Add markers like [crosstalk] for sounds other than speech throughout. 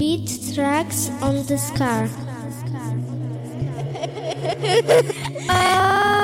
Beat tracks on this car. [laughs] Oh.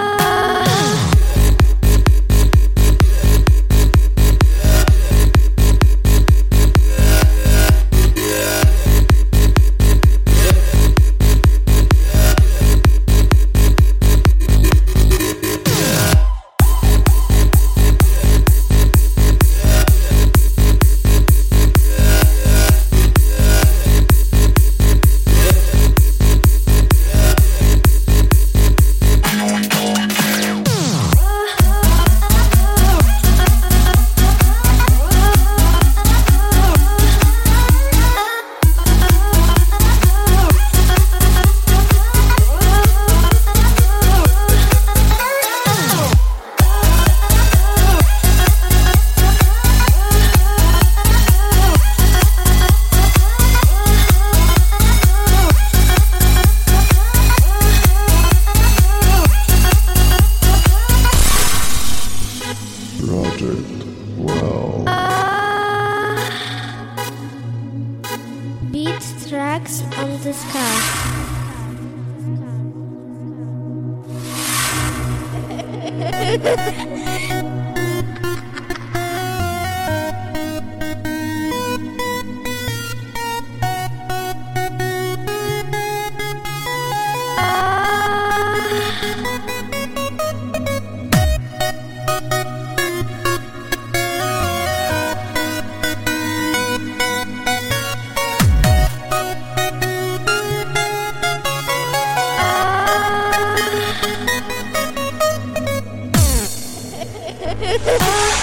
Beat tracks on this [laughs] car. Ha ha ha!